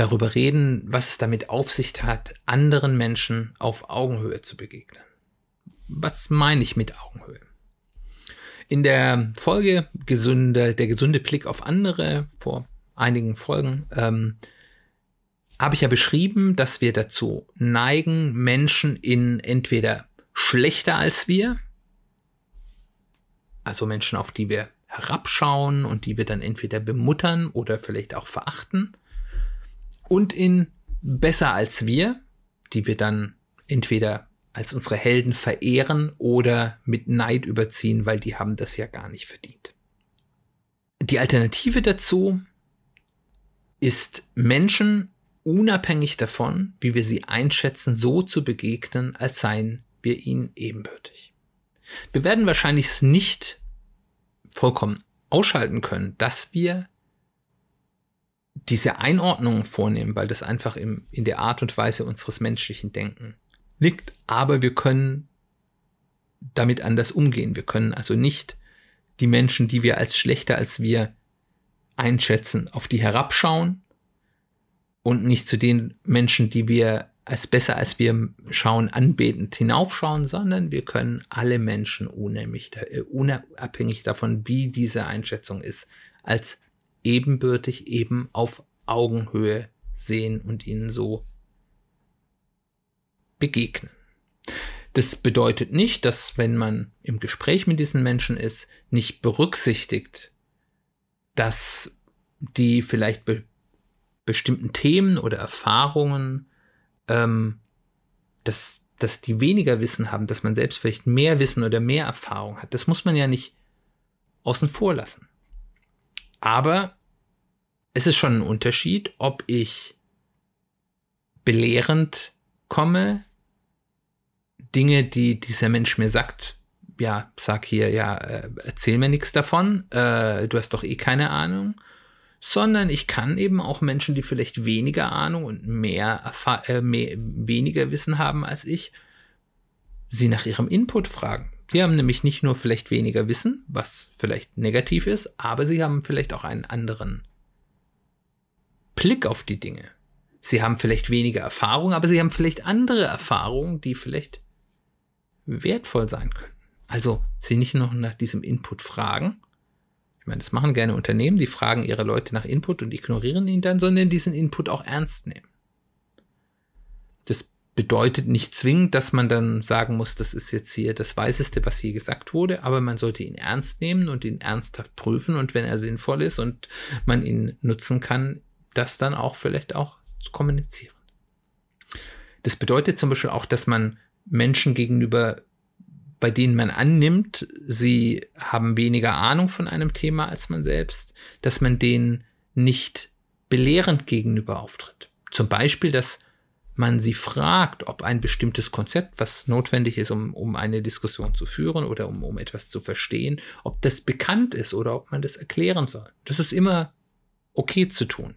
darüber reden, was es damit auf sich hat, anderen Menschen auf Augenhöhe zu begegnen. Was meine ich mit Augenhöhe? In der Folge gesunde, der gesunde Blick auf andere vor einigen Folgen ähm, habe ich ja beschrieben, dass wir dazu neigen, Menschen in entweder schlechter als wir, also Menschen, auf die wir herabschauen und die wir dann entweder bemuttern oder vielleicht auch verachten. Und in besser als wir, die wir dann entweder als unsere Helden verehren oder mit Neid überziehen, weil die haben das ja gar nicht verdient. Die Alternative dazu ist Menschen unabhängig davon, wie wir sie einschätzen, so zu begegnen, als seien wir ihnen ebenbürtig. Wir werden wahrscheinlich nicht vollkommen ausschalten können, dass wir diese Einordnung vornehmen, weil das einfach im, in der Art und Weise unseres menschlichen Denken liegt. Aber wir können damit anders umgehen. Wir können also nicht die Menschen, die wir als schlechter als wir einschätzen, auf die herabschauen und nicht zu den Menschen, die wir als besser als wir schauen, anbetend hinaufschauen, sondern wir können alle Menschen unabhängig, äh, unabhängig davon, wie diese Einschätzung ist, als ebenbürtig eben auf Augenhöhe sehen und ihnen so begegnen. Das bedeutet nicht, dass wenn man im Gespräch mit diesen Menschen ist, nicht berücksichtigt, dass die vielleicht be bestimmten Themen oder Erfahrungen ähm, dass, dass die weniger Wissen haben, dass man selbst vielleicht mehr Wissen oder mehr Erfahrung hat. Das muss man ja nicht außen vor lassen. Aber es ist schon ein Unterschied, ob ich belehrend komme, Dinge, die dieser Mensch mir sagt, ja, sag hier, ja, äh, erzähl mir nichts davon, äh, du hast doch eh keine Ahnung, sondern ich kann eben auch Menschen, die vielleicht weniger Ahnung und mehr, äh, mehr weniger Wissen haben als ich, sie nach ihrem Input fragen. Die haben nämlich nicht nur vielleicht weniger Wissen, was vielleicht negativ ist, aber sie haben vielleicht auch einen anderen Blick auf die Dinge. Sie haben vielleicht weniger Erfahrung, aber sie haben vielleicht andere Erfahrungen, die vielleicht wertvoll sein können. Also sie nicht nur nach diesem Input fragen, ich meine, das machen gerne Unternehmen, die fragen ihre Leute nach Input und ignorieren ihn dann, sondern diesen Input auch ernst nehmen. Das bedeutet nicht zwingend, dass man dann sagen muss, das ist jetzt hier das Weiseste, was hier gesagt wurde, aber man sollte ihn ernst nehmen und ihn ernsthaft prüfen und wenn er sinnvoll ist und man ihn nutzen kann, das dann auch vielleicht auch zu kommunizieren. Das bedeutet zum Beispiel auch, dass man Menschen gegenüber bei denen man annimmt, sie haben weniger Ahnung von einem Thema als man selbst, dass man denen nicht belehrend gegenüber auftritt. Zum Beispiel, dass man sie fragt, ob ein bestimmtes Konzept, was notwendig ist, um, um eine Diskussion zu führen oder um, um etwas zu verstehen, ob das bekannt ist oder ob man das erklären soll. Das ist immer okay zu tun.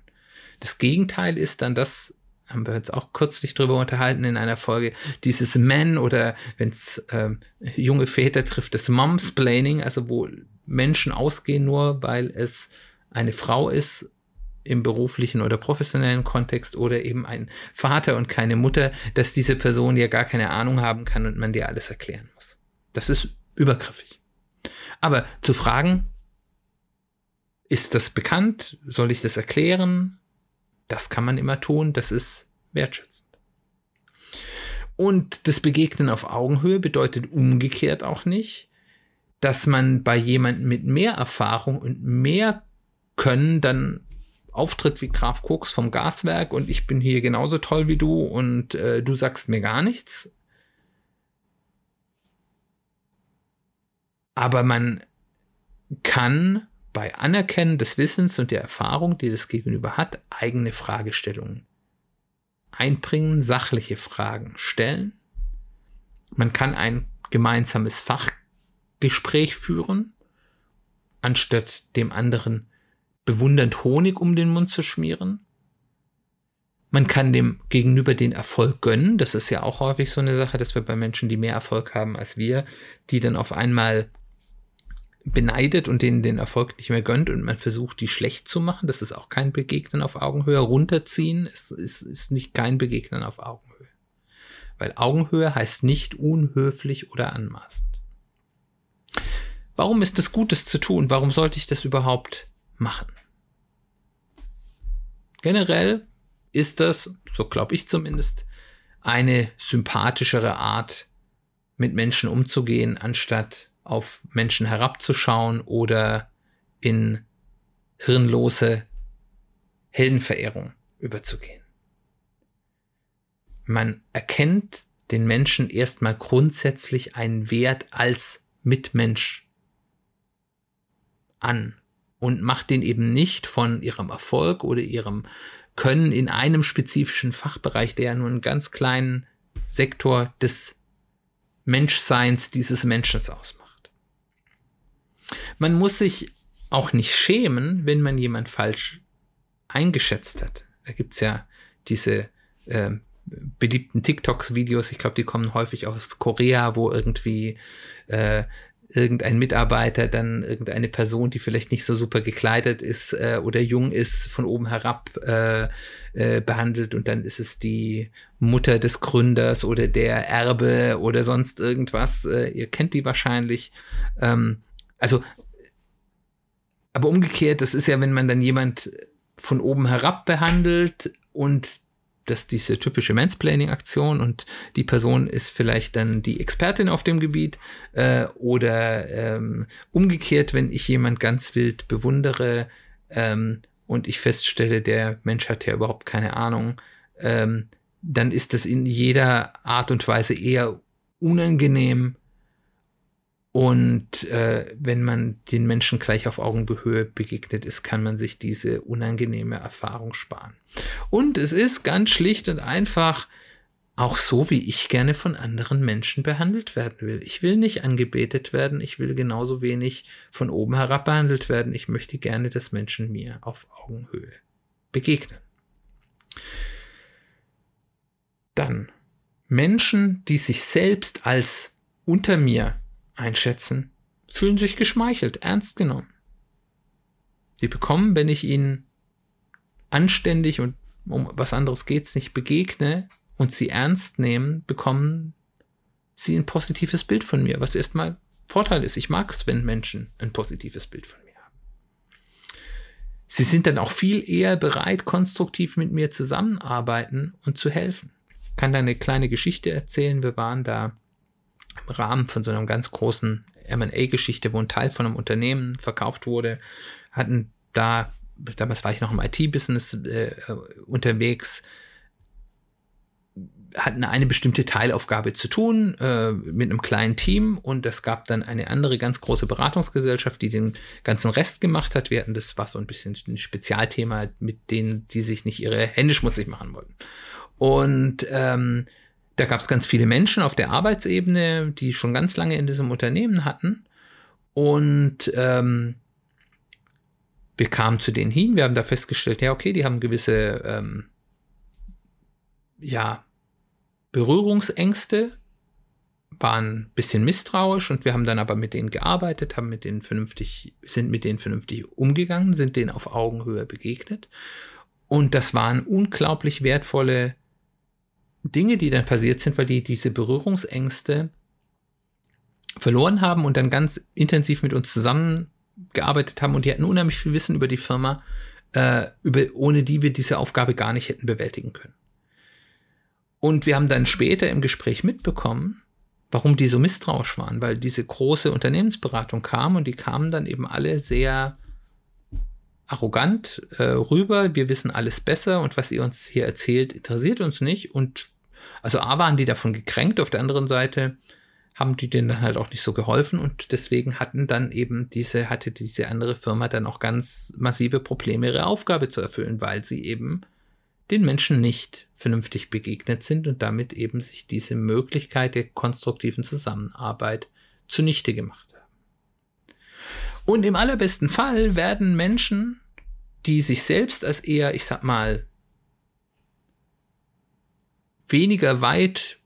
Das Gegenteil ist dann das, haben wir uns auch kürzlich drüber unterhalten in einer Folge, dieses Men oder wenn es äh, junge Väter trifft, das Momsplaining, also wo Menschen ausgehen nur, weil es eine Frau ist im beruflichen oder professionellen Kontext oder eben ein Vater und keine Mutter, dass diese Person ja gar keine Ahnung haben kann und man dir alles erklären muss. Das ist übergriffig. Aber zu fragen, ist das bekannt? Soll ich das erklären? Das kann man immer tun, das ist wertschätzend. Und das Begegnen auf Augenhöhe bedeutet umgekehrt auch nicht, dass man bei jemandem mit mehr Erfahrung und mehr Können dann auftritt wie Graf Koks vom Gaswerk und ich bin hier genauso toll wie du und äh, du sagst mir gar nichts. Aber man kann bei Anerkennen des Wissens und der Erfahrung, die das Gegenüber hat, eigene Fragestellungen einbringen, sachliche Fragen stellen. Man kann ein gemeinsames Fachgespräch führen, anstatt dem anderen bewundernd Honig um den Mund zu schmieren. Man kann dem Gegenüber den Erfolg gönnen. Das ist ja auch häufig so eine Sache, dass wir bei Menschen, die mehr Erfolg haben als wir, die dann auf einmal beneidet und denen den Erfolg nicht mehr gönnt und man versucht, die schlecht zu machen. Das ist auch kein Begegnen auf Augenhöhe. Runterziehen ist, ist, ist nicht kein Begegnen auf Augenhöhe. Weil Augenhöhe heißt nicht unhöflich oder anmaßend. Warum ist es Gutes zu tun? Warum sollte ich das überhaupt machen? Generell ist das, so glaube ich zumindest, eine sympathischere Art, mit Menschen umzugehen, anstatt auf Menschen herabzuschauen oder in hirnlose Heldenverehrung überzugehen. Man erkennt den Menschen erstmal grundsätzlich einen Wert als Mitmensch an und macht den eben nicht von ihrem Erfolg oder ihrem Können in einem spezifischen Fachbereich, der ja nur einen ganz kleinen Sektor des Menschseins dieses Menschen ausmacht. Man muss sich auch nicht schämen, wenn man jemand falsch eingeschätzt hat. Da gibt's ja diese äh, beliebten TikToks-Videos, ich glaube, die kommen häufig aus Korea, wo irgendwie äh, irgendein Mitarbeiter dann irgendeine Person, die vielleicht nicht so super gekleidet ist äh, oder jung ist, von oben herab äh, äh, behandelt und dann ist es die Mutter des Gründers oder der Erbe oder sonst irgendwas. Äh, ihr kennt die wahrscheinlich. Ähm, also, aber umgekehrt, das ist ja, wenn man dann jemand von oben herab behandelt und das diese typische Mansplaining-Aktion und die Person ist vielleicht dann die Expertin auf dem Gebiet äh, oder ähm, umgekehrt, wenn ich jemand ganz wild bewundere ähm, und ich feststelle, der Mensch hat ja überhaupt keine Ahnung, ähm, dann ist das in jeder Art und Weise eher unangenehm und äh, wenn man den Menschen gleich auf Augenhöhe begegnet ist, kann man sich diese unangenehme Erfahrung sparen. Und es ist ganz schlicht und einfach auch so, wie ich gerne von anderen Menschen behandelt werden will. Ich will nicht angebetet werden, ich will genauso wenig von oben herab behandelt werden. Ich möchte gerne, dass Menschen mir auf Augenhöhe begegnen. Dann Menschen, die sich selbst als unter mir einschätzen, fühlen sich geschmeichelt, ernst genommen. Sie bekommen, wenn ich ihnen anständig und um was anderes geht's nicht begegne und sie ernst nehmen, bekommen sie ein positives Bild von mir, was erstmal Vorteil ist. Ich mag es, wenn Menschen ein positives Bild von mir haben. Sie sind dann auch viel eher bereit, konstruktiv mit mir zusammenarbeiten und zu helfen. Ich kann da eine kleine Geschichte erzählen. Wir waren da im Rahmen von so einer ganz großen M&A-Geschichte, wo ein Teil von einem Unternehmen verkauft wurde, hatten da, damals war ich noch im IT-Business äh, unterwegs, hatten eine bestimmte Teilaufgabe zu tun äh, mit einem kleinen Team und es gab dann eine andere ganz große Beratungsgesellschaft, die den ganzen Rest gemacht hat. Wir hatten das war so ein bisschen ein Spezialthema, mit denen die sich nicht ihre Hände schmutzig machen wollten. Und ähm, da gab es ganz viele Menschen auf der Arbeitsebene, die schon ganz lange in diesem Unternehmen hatten. Und ähm, wir kamen zu denen hin, wir haben da festgestellt, ja, okay, die haben gewisse ähm, ja, Berührungsängste, waren ein bisschen misstrauisch und wir haben dann aber mit denen gearbeitet, haben mit denen vernünftig, sind mit denen vernünftig umgegangen, sind denen auf Augenhöhe begegnet. Und das waren unglaublich wertvolle Dinge, die dann passiert sind, weil die diese Berührungsängste verloren haben und dann ganz intensiv mit uns zusammengearbeitet haben und die hatten unheimlich viel Wissen über die Firma, äh, über, ohne die wir diese Aufgabe gar nicht hätten bewältigen können. Und wir haben dann später im Gespräch mitbekommen, warum die so misstrauisch waren, weil diese große Unternehmensberatung kam und die kamen dann eben alle sehr arrogant äh, rüber, wir wissen alles besser und was ihr uns hier erzählt, interessiert uns nicht und also A waren die davon gekränkt, auf der anderen Seite haben die denen dann halt auch nicht so geholfen und deswegen hatten dann eben diese, hatte diese andere Firma dann auch ganz massive Probleme, ihre Aufgabe zu erfüllen, weil sie eben den Menschen nicht vernünftig begegnet sind und damit eben sich diese Möglichkeit der konstruktiven Zusammenarbeit zunichte gemacht haben. Und im allerbesten Fall werden Menschen, die sich selbst als eher, ich sag mal, weniger weit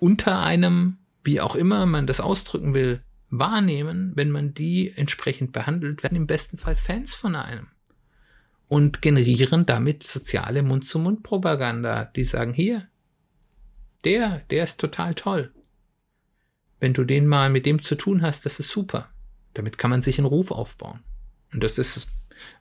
unter einem, wie auch immer man das ausdrücken will, wahrnehmen, wenn man die entsprechend behandelt, werden im besten Fall Fans von einem und generieren damit soziale Mund-zu-Mund-Propaganda. Die sagen, hier, der, der ist total toll. Wenn du den mal mit dem zu tun hast, das ist super. Damit kann man sich einen Ruf aufbauen. Und das ist,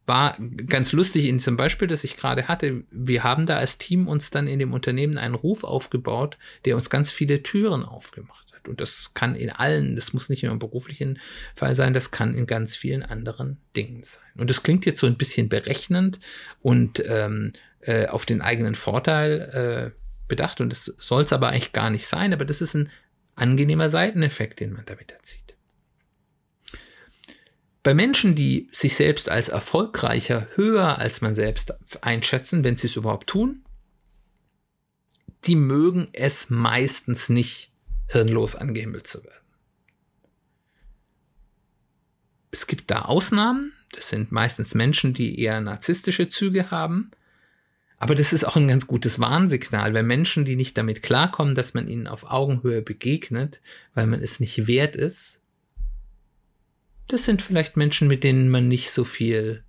war ganz lustig in zum Beispiel, das ich gerade hatte. Wir haben da als Team uns dann in dem Unternehmen einen Ruf aufgebaut, der uns ganz viele Türen aufgemacht und das kann in allen, das muss nicht nur im beruflichen Fall sein, das kann in ganz vielen anderen Dingen sein. Und das klingt jetzt so ein bisschen berechnend und ähm, äh, auf den eigenen Vorteil äh, bedacht. Und das soll es aber eigentlich gar nicht sein, aber das ist ein angenehmer Seiteneffekt, den man damit erzielt. Bei Menschen, die sich selbst als erfolgreicher, höher als man selbst einschätzen, wenn sie es überhaupt tun, die mögen es meistens nicht, hirnlos angehimmelt zu werden. Es gibt da Ausnahmen, das sind meistens Menschen, die eher narzisstische Züge haben, aber das ist auch ein ganz gutes Warnsignal, weil Menschen, die nicht damit klarkommen, dass man ihnen auf Augenhöhe begegnet, weil man es nicht wert ist, das sind vielleicht Menschen, mit denen man nicht so viel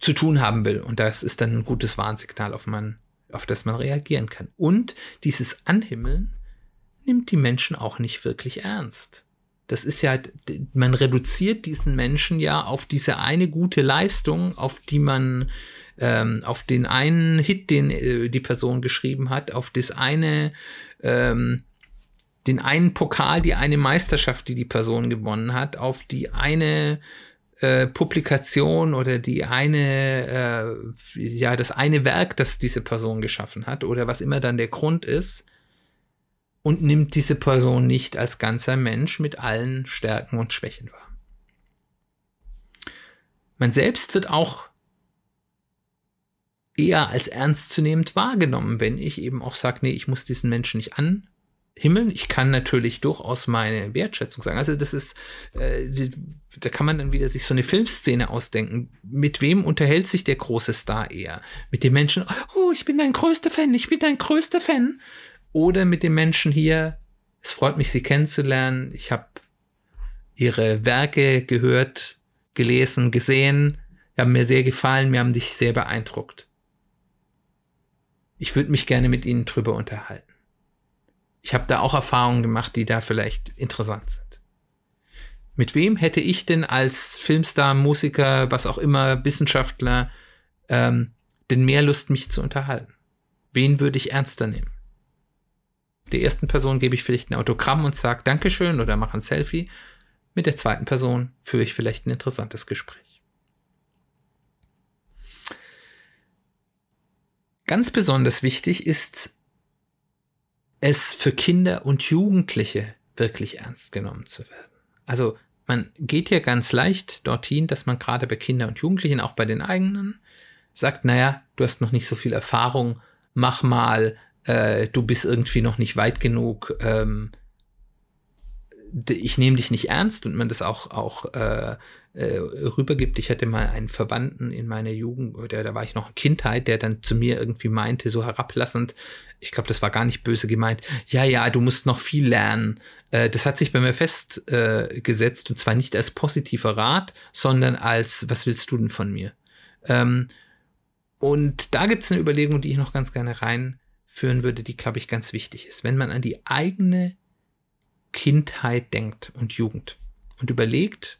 zu tun haben will. Und das ist dann ein gutes Warnsignal, auf, man, auf das man reagieren kann. Und dieses Anhimmeln nimmt die Menschen auch nicht wirklich ernst. Das ist ja, man reduziert diesen Menschen ja auf diese eine gute Leistung, auf die man, ähm, auf den einen Hit, den äh, die Person geschrieben hat, auf das eine, ähm, den einen Pokal, die eine Meisterschaft, die die Person gewonnen hat, auf die eine äh, Publikation oder die eine, äh, ja, das eine Werk, das diese Person geschaffen hat oder was immer dann der Grund ist und nimmt diese Person nicht als ganzer Mensch mit allen Stärken und Schwächen wahr. Man selbst wird auch eher als ernstzunehmend wahrgenommen, wenn ich eben auch sage, nee, ich muss diesen Menschen nicht anhimmeln. Ich kann natürlich durchaus meine Wertschätzung sagen. Also das ist, äh, da kann man dann wieder sich so eine Filmszene ausdenken. Mit wem unterhält sich der große Star eher? Mit dem Menschen, oh, ich bin dein größter Fan, ich bin dein größter Fan oder mit den Menschen hier. Es freut mich, Sie kennenzulernen. Ich habe Ihre Werke gehört, gelesen, gesehen. Die haben mir sehr gefallen, mir haben dich sehr beeindruckt. Ich würde mich gerne mit Ihnen drüber unterhalten. Ich habe da auch Erfahrungen gemacht, die da vielleicht interessant sind. Mit wem hätte ich denn als Filmstar, Musiker, was auch immer, Wissenschaftler, ähm, denn mehr Lust, mich zu unterhalten? Wen würde ich ernster nehmen? Der ersten Person gebe ich vielleicht ein Autogramm und sage Dankeschön oder mache ein Selfie. Mit der zweiten Person führe ich vielleicht ein interessantes Gespräch. Ganz besonders wichtig ist es für Kinder und Jugendliche wirklich ernst genommen zu werden. Also man geht ja ganz leicht dorthin, dass man gerade bei Kindern und Jugendlichen, auch bei den eigenen, sagt, naja, du hast noch nicht so viel Erfahrung, mach mal äh, du bist irgendwie noch nicht weit genug, ähm, ich nehme dich nicht ernst und man das auch, auch äh, äh, rübergibt. Ich hatte mal einen Verwandten in meiner Jugend, oder da war ich noch eine Kindheit, der dann zu mir irgendwie meinte, so herablassend, ich glaube, das war gar nicht böse gemeint, ja, ja, du musst noch viel lernen. Äh, das hat sich bei mir festgesetzt, äh, und zwar nicht als positiver Rat, sondern als, was willst du denn von mir? Ähm, und da gibt es eine Überlegung, die ich noch ganz gerne rein führen würde, die, glaube ich, ganz wichtig ist. Wenn man an die eigene Kindheit denkt und Jugend. Und überlegt,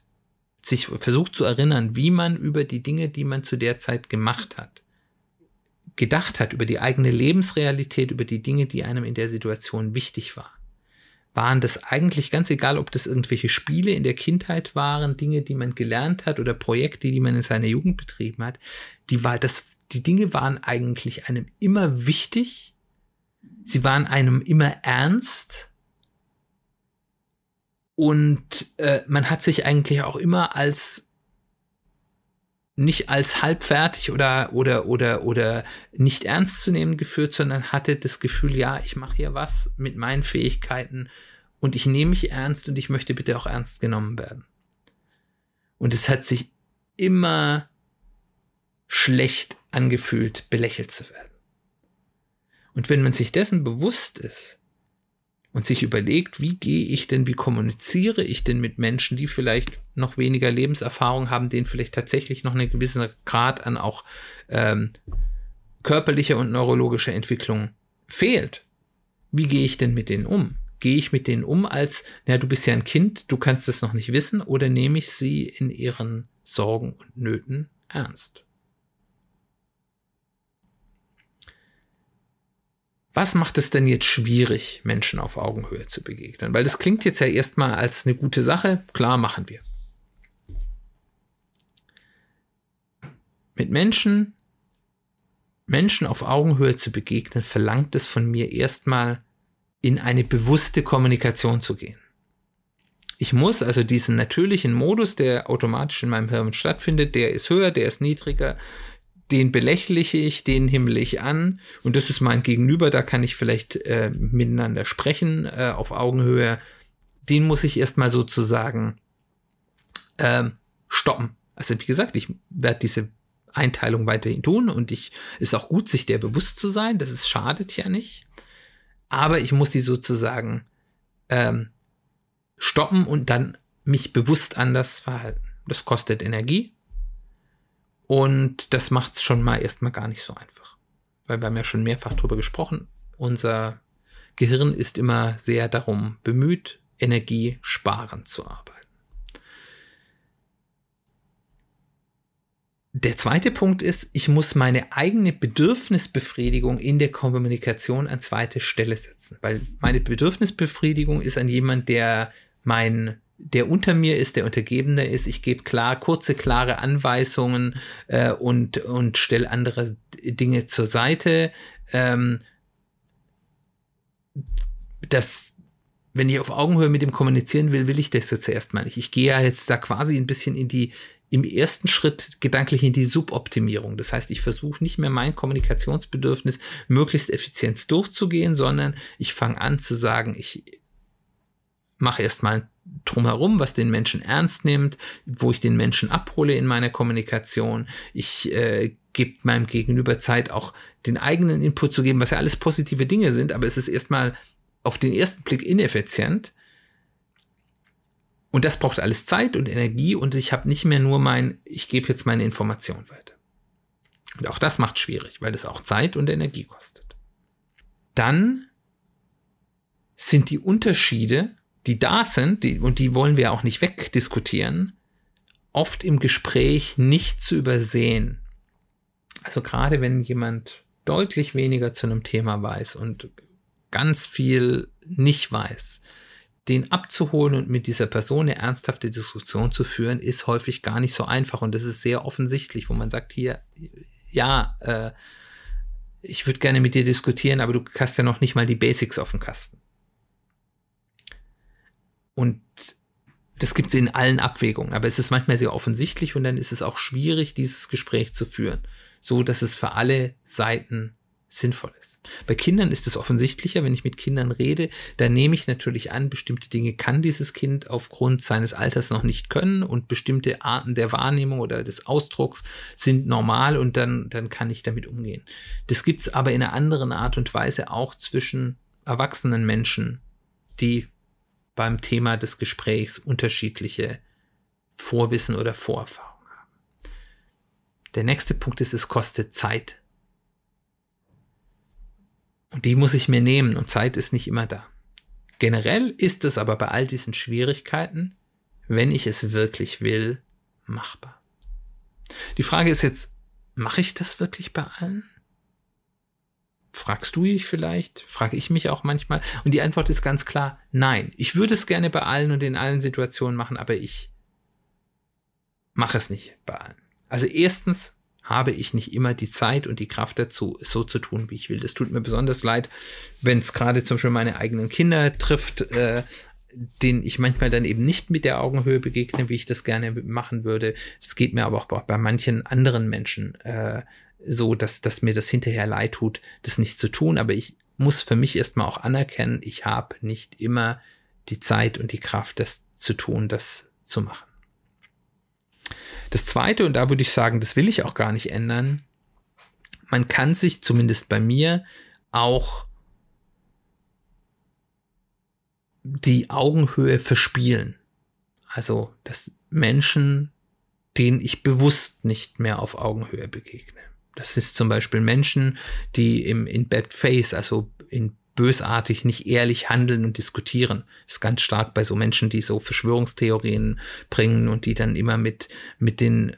sich versucht zu erinnern, wie man über die Dinge, die man zu der Zeit gemacht hat, gedacht hat, über die eigene Lebensrealität, über die Dinge, die einem in der Situation wichtig war. Waren das eigentlich ganz egal, ob das irgendwelche Spiele in der Kindheit waren, Dinge, die man gelernt hat oder Projekte, die man in seiner Jugend betrieben hat, die war das, die Dinge waren eigentlich einem immer wichtig. Sie waren einem immer ernst Und äh, man hat sich eigentlich auch immer als nicht als halbfertig oder oder oder oder nicht ernst zu nehmen geführt, sondern hatte das Gefühl, ja, ich mache hier was mit meinen Fähigkeiten und ich nehme mich ernst und ich möchte bitte auch ernst genommen werden. Und es hat sich immer schlecht angefühlt, belächelt zu werden. Und wenn man sich dessen bewusst ist, und sich überlegt, wie gehe ich denn, wie kommuniziere ich denn mit Menschen, die vielleicht noch weniger Lebenserfahrung haben, denen vielleicht tatsächlich noch einen gewissen Grad an auch ähm, körperlicher und neurologischer Entwicklung fehlt. Wie gehe ich denn mit denen um? Gehe ich mit denen um als, na, du bist ja ein Kind, du kannst es noch nicht wissen, oder nehme ich sie in ihren Sorgen und Nöten ernst? Was macht es denn jetzt schwierig, Menschen auf Augenhöhe zu begegnen? Weil das klingt jetzt ja erstmal als eine gute Sache. Klar, machen wir. Mit Menschen, Menschen auf Augenhöhe zu begegnen, verlangt es von mir erstmal in eine bewusste Kommunikation zu gehen. Ich muss also diesen natürlichen Modus, der automatisch in meinem Hirn stattfindet, der ist höher, der ist niedriger, den belächliche ich, den himmel ich an und das ist mein Gegenüber, da kann ich vielleicht äh, miteinander sprechen äh, auf Augenhöhe. Den muss ich erstmal sozusagen äh, stoppen. Also wie gesagt, ich werde diese Einteilung weiterhin tun und ich ist auch gut, sich der bewusst zu sein. Das ist schadet ja nicht. Aber ich muss sie sozusagen ähm, stoppen und dann mich bewusst anders verhalten. Das kostet Energie, und das macht es schon mal erstmal gar nicht so einfach. Weil wir haben ja schon mehrfach drüber gesprochen. Unser Gehirn ist immer sehr darum bemüht, energiesparend zu arbeiten. Der zweite Punkt ist, ich muss meine eigene Bedürfnisbefriedigung in der Kommunikation an zweite Stelle setzen, weil meine Bedürfnisbefriedigung ist an jemand, der mein der unter mir ist, der Untergebene ist. Ich gebe klar, kurze, klare Anweisungen äh, und, und stelle andere Dinge zur Seite. Ähm, das, wenn ich auf Augenhöhe mit dem kommunizieren will, will ich das jetzt erstmal nicht. Ich gehe ja jetzt da quasi ein bisschen in die, im ersten Schritt gedanklich in die Suboptimierung. Das heißt, ich versuche nicht mehr mein Kommunikationsbedürfnis möglichst effizient durchzugehen, sondern ich fange an zu sagen, ich mache erstmal drumherum, was den Menschen ernst nimmt, wo ich den Menschen abhole in meiner Kommunikation. Ich äh, gebe meinem Gegenüber Zeit, auch den eigenen Input zu geben, was ja alles positive Dinge sind, aber es ist erstmal auf den ersten Blick ineffizient. Und das braucht alles Zeit und Energie und ich habe nicht mehr nur mein, ich gebe jetzt meine Information weiter. Und auch das macht schwierig, weil es auch Zeit und Energie kostet. Dann sind die Unterschiede die da sind, die, und die wollen wir auch nicht wegdiskutieren, oft im Gespräch nicht zu übersehen. Also gerade wenn jemand deutlich weniger zu einem Thema weiß und ganz viel nicht weiß, den abzuholen und mit dieser Person eine ernsthafte Diskussion zu führen, ist häufig gar nicht so einfach. Und das ist sehr offensichtlich, wo man sagt, hier, ja, äh, ich würde gerne mit dir diskutieren, aber du hast ja noch nicht mal die Basics auf dem Kasten. Und das gibt es in allen Abwägungen, aber es ist manchmal sehr offensichtlich und dann ist es auch schwierig, dieses Gespräch zu führen, so dass es für alle Seiten sinnvoll ist. Bei Kindern ist es offensichtlicher, wenn ich mit Kindern rede, dann nehme ich natürlich an, bestimmte Dinge kann dieses Kind aufgrund seines Alters noch nicht können und bestimmte Arten der Wahrnehmung oder des Ausdrucks sind normal und dann, dann kann ich damit umgehen. Das gibt es aber in einer anderen Art und Weise auch zwischen erwachsenen Menschen, die beim Thema des Gesprächs unterschiedliche Vorwissen oder Vorerfahrungen haben. Der nächste Punkt ist, es kostet Zeit. Und die muss ich mir nehmen und Zeit ist nicht immer da. Generell ist es aber bei all diesen Schwierigkeiten, wenn ich es wirklich will, machbar. Die Frage ist jetzt, mache ich das wirklich bei allen? Fragst du dich vielleicht? Frage ich mich auch manchmal. Und die Antwort ist ganz klar, nein. Ich würde es gerne bei allen und in allen Situationen machen, aber ich mache es nicht bei allen. Also erstens habe ich nicht immer die Zeit und die Kraft dazu, es so zu tun, wie ich will. Das tut mir besonders leid, wenn es gerade zum Beispiel meine eigenen Kinder trifft. Äh, den ich manchmal dann eben nicht mit der Augenhöhe begegne, wie ich das gerne machen würde. Es geht mir aber auch bei manchen anderen Menschen äh, so, dass, dass mir das hinterher leid tut, das nicht zu tun. Aber ich muss für mich erstmal auch anerkennen, ich habe nicht immer die Zeit und die Kraft, das zu tun, das zu machen. Das Zweite, und da würde ich sagen, das will ich auch gar nicht ändern, man kann sich zumindest bei mir auch die Augenhöhe verspielen. Also, dass Menschen, denen ich bewusst nicht mehr auf Augenhöhe begegne. Das ist zum Beispiel Menschen, die im, in Bad Face, also in bösartig, nicht ehrlich handeln und diskutieren. Das ist ganz stark bei so Menschen, die so Verschwörungstheorien bringen und die dann immer mit, mit den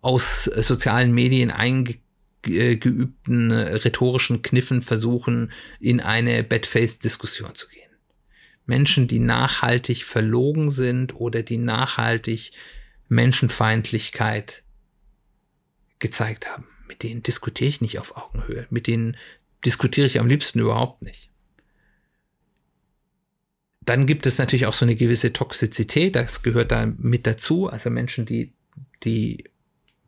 aus sozialen Medien eingeübten rhetorischen Kniffen versuchen, in eine Bad-Face-Diskussion zu gehen. Menschen, die nachhaltig verlogen sind oder die nachhaltig Menschenfeindlichkeit gezeigt haben. Mit denen diskutiere ich nicht auf Augenhöhe. Mit denen diskutiere ich am liebsten überhaupt nicht. Dann gibt es natürlich auch so eine gewisse Toxizität, das gehört da mit dazu. Also Menschen, die, die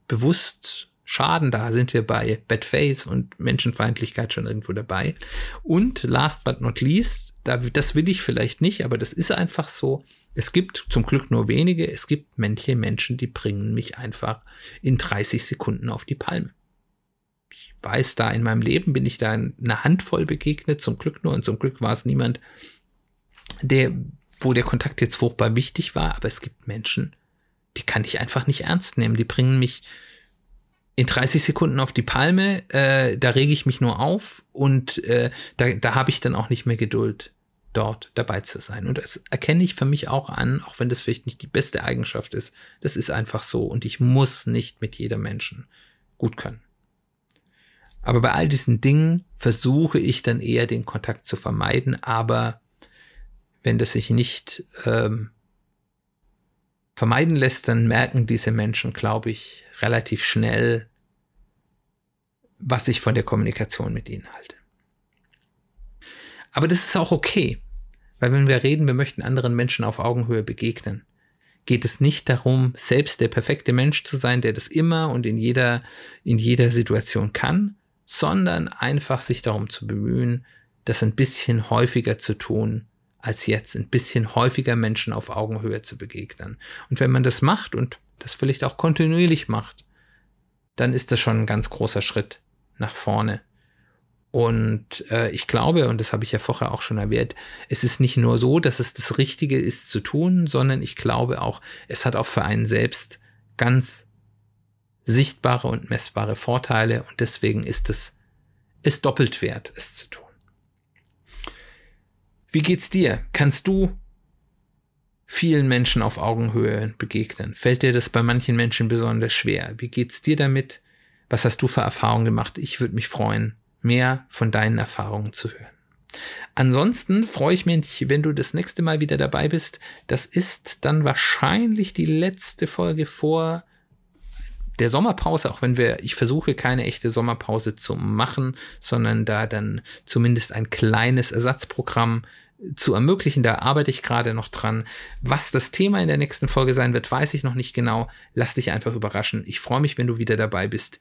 bewusst schaden, da sind wir bei Bad Face und Menschenfeindlichkeit schon irgendwo dabei. Und last but not least, da, das will ich vielleicht nicht, aber das ist einfach so. Es gibt zum Glück nur wenige, es gibt manche Menschen, die bringen mich einfach in 30 Sekunden auf die Palme weiß, da in meinem Leben bin ich da eine Handvoll begegnet, zum Glück nur, und zum Glück war es niemand, der, wo der Kontakt jetzt furchtbar wichtig war, aber es gibt Menschen, die kann ich einfach nicht ernst nehmen. Die bringen mich in 30 Sekunden auf die Palme, äh, da rege ich mich nur auf und äh, da, da habe ich dann auch nicht mehr Geduld, dort dabei zu sein. Und das erkenne ich für mich auch an, auch wenn das vielleicht nicht die beste Eigenschaft ist. Das ist einfach so und ich muss nicht mit jedem Menschen gut können. Aber bei all diesen Dingen versuche ich dann eher den Kontakt zu vermeiden. Aber wenn das sich nicht ähm, vermeiden lässt, dann merken diese Menschen, glaube ich, relativ schnell, was ich von der Kommunikation mit ihnen halte. Aber das ist auch okay, weil wenn wir reden, wir möchten anderen Menschen auf Augenhöhe begegnen, geht es nicht darum, selbst der perfekte Mensch zu sein, der das immer und in jeder, in jeder Situation kann, sondern einfach sich darum zu bemühen, das ein bisschen häufiger zu tun als jetzt, ein bisschen häufiger Menschen auf Augenhöhe zu begegnen. Und wenn man das macht und das vielleicht auch kontinuierlich macht, dann ist das schon ein ganz großer Schritt nach vorne. Und äh, ich glaube, und das habe ich ja vorher auch schon erwähnt, es ist nicht nur so, dass es das Richtige ist zu tun, sondern ich glaube auch, es hat auch für einen selbst ganz sichtbare und messbare Vorteile und deswegen ist es, es doppelt wert, es zu tun. Wie geht's dir? Kannst du vielen Menschen auf Augenhöhe begegnen? Fällt dir das bei manchen Menschen besonders schwer? Wie geht's dir damit? Was hast du für Erfahrungen gemacht? Ich würde mich freuen, mehr von deinen Erfahrungen zu hören. Ansonsten freue ich mich, wenn du das nächste Mal wieder dabei bist. Das ist dann wahrscheinlich die letzte Folge vor der Sommerpause, auch wenn wir, ich versuche keine echte Sommerpause zu machen, sondern da dann zumindest ein kleines Ersatzprogramm zu ermöglichen. Da arbeite ich gerade noch dran. Was das Thema in der nächsten Folge sein wird, weiß ich noch nicht genau. Lass dich einfach überraschen. Ich freue mich, wenn du wieder dabei bist.